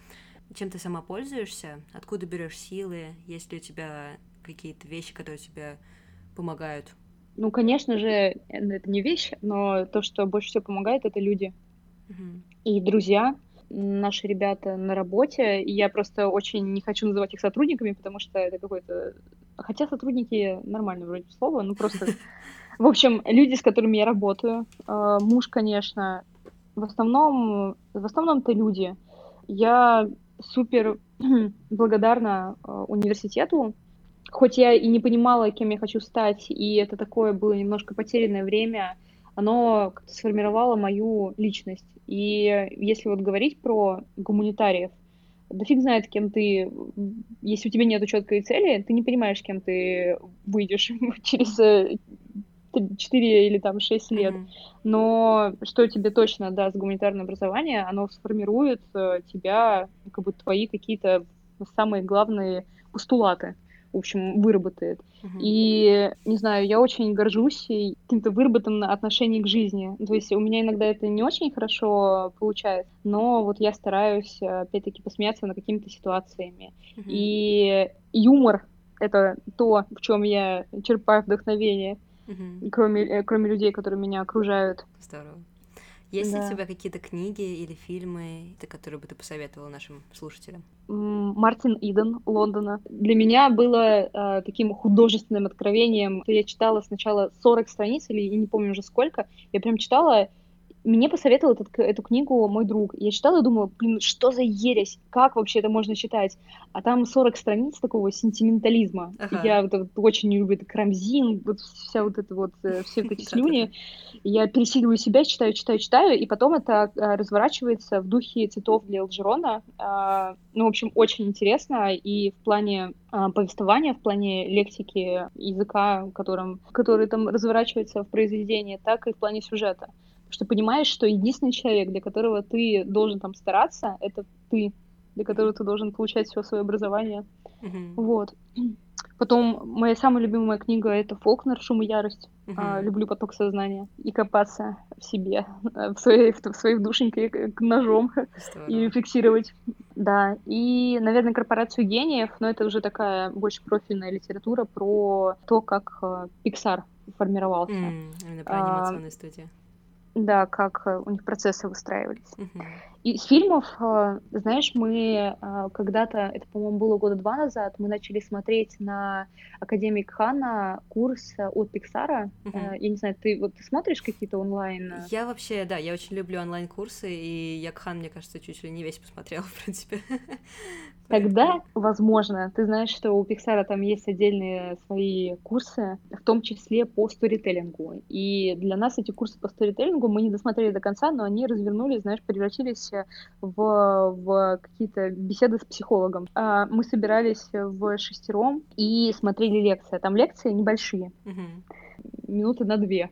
Чем ты сама пользуешься? Откуда берешь силы? Есть ли у тебя какие-то вещи, которые тебе помогают? Ну, конечно же, это не вещь, но то, что больше всего помогает, это люди. И друзья, наши ребята на работе. И я просто очень не хочу называть их сотрудниками, потому что это какой-то... Хотя сотрудники нормально вроде слова, ну просто... В общем, люди, с которыми я работаю, э, муж, конечно, в основном, в основном-то люди. Я супер <clears throat> благодарна э, университету, хоть я и не понимала, кем я хочу стать, и это такое было немножко потерянное время, оно как-то сформировало мою личность. И если вот говорить про гуманитариев, да фиг знает, кем ты, если у тебя нет четкой цели, ты не понимаешь, кем ты выйдешь <laughs> через 4 или там 6 лет. Mm-hmm. Но что тебе точно даст гуманитарное образование, оно сформирует э, тебя, как бы твои какие-то самые главные постулаты в общем, выработает. Uh-huh. И, не знаю, я очень горжусь каким-то выработанным отношением к жизни. То есть у меня иногда это не очень хорошо получается, но вот я стараюсь, опять-таки, посмеяться над какими-то ситуациями. Uh-huh. И юмор — это то, в чем я черпаю вдохновение, uh-huh. кроме, э, кроме людей, которые меня окружают. Здорово. Есть да. ли у тебя какие-то книги или фильмы, которые бы ты посоветовала нашим слушателям? Мартин Иден Лондона. Для меня было э, таким художественным откровением. Я читала сначала 40 страниц, или я не помню уже сколько. Я прям читала мне посоветовал этот, эту книгу мой друг. Я читала и думала, блин, что за ересь? Как вообще это можно читать? А там 40 страниц такого сентиментализма. Ага. Я вот, вот, очень люблю это крамзин, вот вся вот это вот, э, все вот эти <laughs> слюни. Я пересиливаю себя, читаю, читаю, читаю, и потом это а, разворачивается в духе цветов для Элджерона. А, ну, в общем, очень интересно и в плане а, повествования, в плане лексики языка, которым, который там разворачивается в произведении, так и в плане сюжета что понимаешь, что единственный человек, для которого ты должен там стараться, это ты, для которого ты должен получать все свое образование. Mm-hmm. Вот. Потом моя самая любимая книга это Фолкнер «Шум и ярость». Uh-huh. А, люблю поток сознания и копаться в себе, в своей, в своей душеньке ножом и фиксировать. Да. И, наверное, корпорацию гениев, но это уже такая больше профильная литература про то, как uh, Pixar формировался. Mm, именно про анимационные а, студии. Да, как э, у них процессы выстраивались. Uh-huh. Из фильмов, э, знаешь, мы э, когда-то, это, по-моему, было года два назад, мы начали смотреть на Академик Хана курс от Пиксара. Uh-huh. Я не знаю, ты вот ты смотришь какие-то онлайн? Я вообще, да, я очень люблю онлайн-курсы, и я Кхан, мне кажется, чуть ли не весь посмотрела, <laughs> в принципе. Тогда, возможно, ты знаешь, что у Pixar там есть отдельные свои курсы, в том числе по сторителлингу. И для нас эти курсы по сторителлингу мы не досмотрели до конца, но они развернулись, знаешь, превратились в, в какие-то беседы с психологом. А мы собирались в шестером и смотрели лекции. Там лекции небольшие, mm-hmm. минуты на две.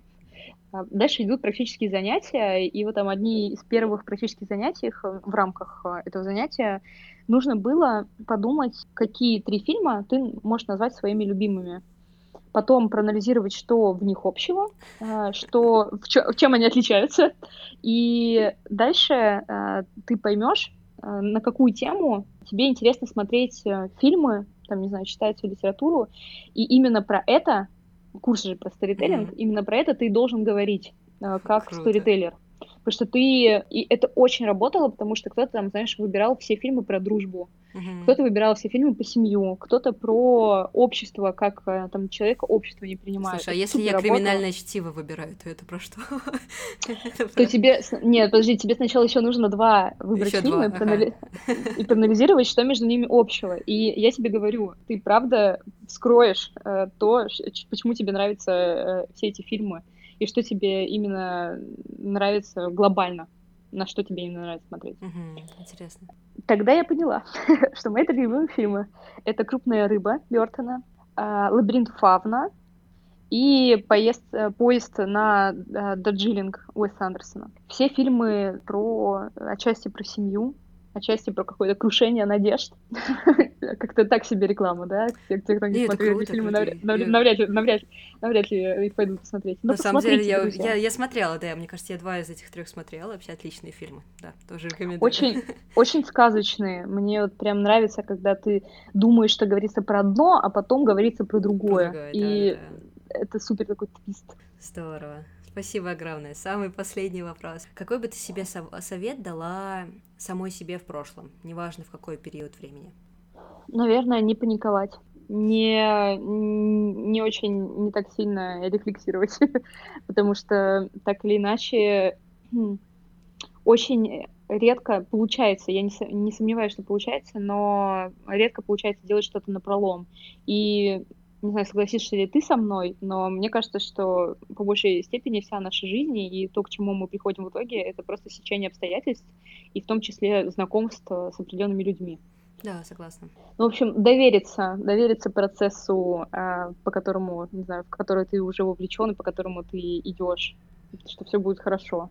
А дальше идут практические занятия, и вот там одни из первых практических занятий в рамках этого занятия нужно было подумать, какие три фильма ты можешь назвать своими любимыми. Потом проанализировать, что в них общего, э, что, в чем они отличаются. И дальше э, ты поймешь, э, на какую тему тебе интересно смотреть фильмы, там, не знаю, читать литературу. И именно про это, курс же про сторителлинг, mm-hmm. именно про это ты должен говорить как Круто. сторителлер. Потому что ты... И это очень работало, потому что кто-то там, знаешь, выбирал все фильмы про дружбу, uh-huh. кто-то выбирал все фильмы по семью, кто-то про общество, как э, там человека общество не принимает. Слушай, а если я работало. криминальное чтиво выбираю, то это про что? <laughs> То тебе... Нет, подожди, тебе сначала еще нужно два выбрать фильма и проанализировать, что между ними общего. И я тебе говорю, ты правда скроешь э, то, почему тебе нравятся э, все эти фильмы и что тебе именно нравится глобально, на что тебе именно нравится смотреть. Угу, интересно. Тогда я поняла, <laughs> что мои любимые фильмы — это «Крупная рыба» Бёртона, «Лабиринт Фавна» и поезд, э, поезд на э, Дарджилинг Уэса Андерсона. Все фильмы про, отчасти про семью, отчасти про какое-то крушение надежд. <laughs> Как-то так себе реклама, да? Те, кто не смотрели фильмы, навряд ли, навряд, навряд ли их пойдут посмотреть. Ну, На самом деле, я, я, смотрела, да, мне кажется, я два из этих трех смотрела, вообще отличные фильмы, да, тоже рекомендую. Очень, <laughs> очень сказочные. Мне вот прям нравится, когда ты думаешь, что говорится про одно, а потом говорится про другое. И это супер такой твист. Здорово. Спасибо огромное. Самый последний вопрос. Какой бы ты себе совет дала самой себе в прошлом, неважно в какой период времени? Наверное, не паниковать. Не, не очень, не так сильно рефлексировать, <laughs> потому что так или иначе хм, очень редко получается, я не, не сомневаюсь, что получается, но редко получается делать что-то на пролом. И не знаю, согласишься ли ты со мной, но мне кажется, что по большей степени вся наша жизнь и то, к чему мы приходим в итоге, это просто сечение обстоятельств, и в том числе знакомство с определенными людьми. Да, согласна. Ну, в общем, довериться, довериться процессу, э, по которому, не знаю, в который ты уже вовлечен и по которому ты идешь, что все будет хорошо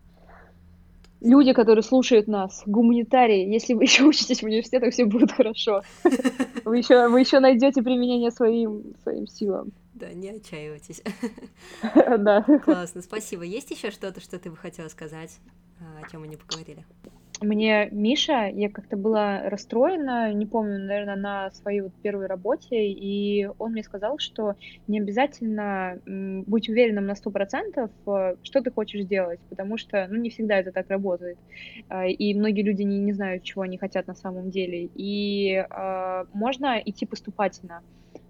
люди, которые слушают нас, гуманитарии, если вы <laughs> еще учитесь в университетах, все будет хорошо. <laughs> Вы еще, вы еще найдете применение своим, своим силам. Да, не отчаивайтесь. <laughs> Да. Классно, спасибо. Есть еще что-то, что ты бы хотела сказать, а, о чем мы не поговорили? Мне Миша, я как-то была расстроена, не помню, наверное, на своей вот первой работе, и он мне сказал, что не обязательно быть уверенным на сто процентов, э, что ты хочешь делать, потому что, ну, не всегда это так работает, а, и многие люди не, не знают, чего они хотят на самом деле, и э, можно идти поступательно,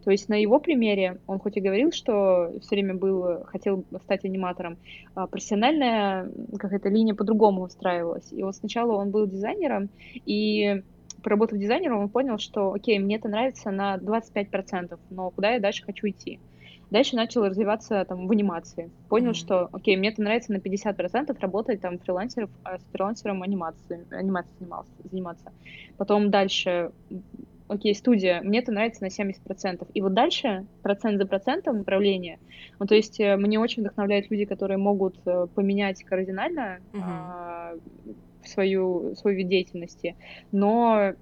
то есть на его примере, он хоть и говорил, что все время был, хотел стать аниматором, а профессиональная какая-то линия по-другому устраивалась. И вот сначала он был дизайнером, и поработав дизайнером, он понял, что, окей, мне это нравится на 25%, но куда я дальше хочу идти? Дальше начал развиваться там в анимации. Понял, mm-hmm. что, окей, мне это нравится на 50% работать там фрилансеров, а с фрилансером анимации, анимацией занимался, заниматься. Потом дальше окей, студия, мне это нравится на 70%. И вот дальше, процент за процентом управления, ну, то есть э, мне очень вдохновляют люди, которые могут э, поменять кардинально uh-huh. а, свою, свой вид деятельности, но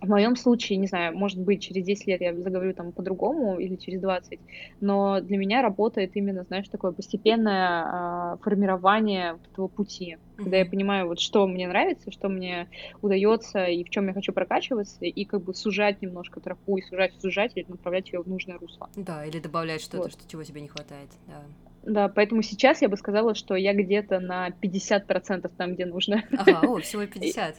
в моем случае, не знаю, может быть, через 10 лет я заговорю там по-другому или через 20, но для меня работает именно, знаешь, такое постепенное э, формирование этого пути, mm-hmm. когда я понимаю, вот что мне нравится, что мне удается и в чем я хочу прокачиваться, и как бы сужать немножко тропу, и сужать, сужать, или направлять ее в нужное русло. Да, или добавлять что-то, вот. что чего тебе не хватает, да. Да, поэтому сейчас я бы сказала, что я где-то на 50% там, где нужно. Ага, о, <laughs> всего 50.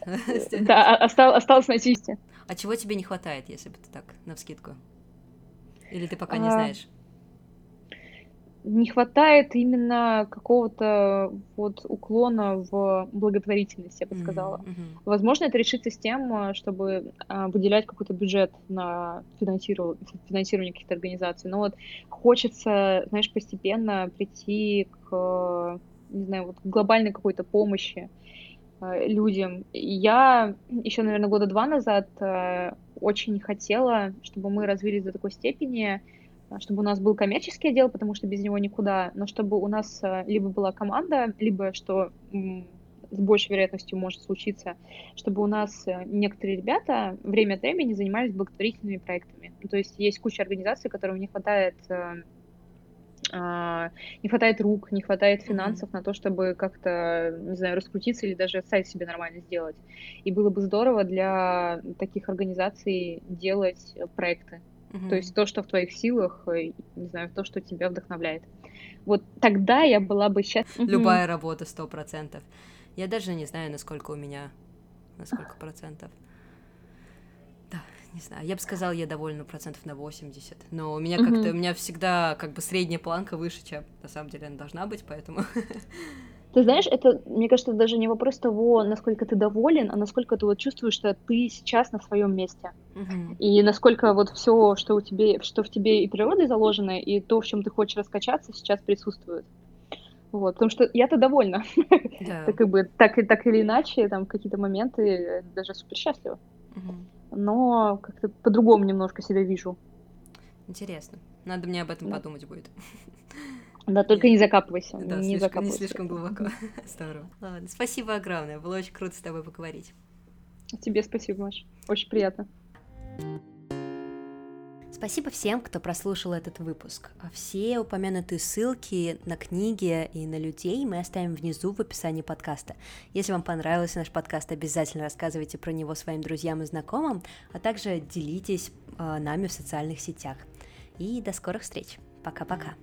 Да, <laughs> осталось на 70. А чего тебе не хватает, если бы ты так, навскидку? Или ты пока не а, знаешь? Не хватает именно какого-то вот уклона в благотворительность, я бы сказала. Mm-hmm. Возможно, это решится с тем, э, чтобы а, выделять какой-то бюджет на финансирование, финансирование каких-то организаций. Но вот хочется, знаешь, постепенно прийти к, не знаю, вот глобальной какой-то помощи э, людям. Я еще, наверное, года два назад э, очень хотела, чтобы мы развились до такой степени, чтобы у нас был коммерческий отдел, потому что без него никуда, но чтобы у нас а, либо была команда, либо, что с большей вероятностью может случиться, чтобы у нас э, некоторые ребята время от времени занимались благотворительными проектами. То есть есть куча организаций, которым не хватает э, а, не хватает рук, не хватает финансов mm-hmm. на то, чтобы как-то, не знаю, раскрутиться или даже сайт себе нормально сделать. И было бы здорово для таких организаций делать проекты. Угу. То есть то, что в твоих силах, э, не знаю, то, что тебя вдохновляет. Вот тогда я была бы сейчас... Любая работа сто процентов. Я даже не знаю, насколько у меня, на сколько процентов. Да, не знаю. Я бы сказала, я довольна процентов на 80. Но у меня как-то, у меня всегда как бы средняя планка выше, чем на самом деле она должна быть, поэтому... Ты знаешь, это, мне кажется, даже не вопрос того, насколько ты доволен, а насколько ты вот чувствуешь, что ты сейчас на своем месте. И насколько вот все, что у тебе, что в тебе и природой заложено, и то, в чем ты хочешь раскачаться, сейчас присутствует. Вот, потому что я-то довольна. Yeah. так, как бы, так, так или иначе, там какие-то моменты даже супер счастлива. Но как-то по-другому немножко себя вижу. Интересно. Надо мне об этом да. подумать будет. Да, только не закапывайся. Да, не, слишком, закапывайся. не слишком глубоко. <laughs> Здорово. Ладно, спасибо огромное. Было очень круто с тобой поговорить. Тебе спасибо, Маш. Очень приятно. Спасибо всем, кто прослушал этот выпуск. Все упомянутые ссылки на книги и на людей мы оставим внизу в описании подкаста. Если вам понравился наш подкаст, обязательно рассказывайте про него своим друзьям и знакомым, а также делитесь э, нами в социальных сетях. И до скорых встреч. Пока-пока.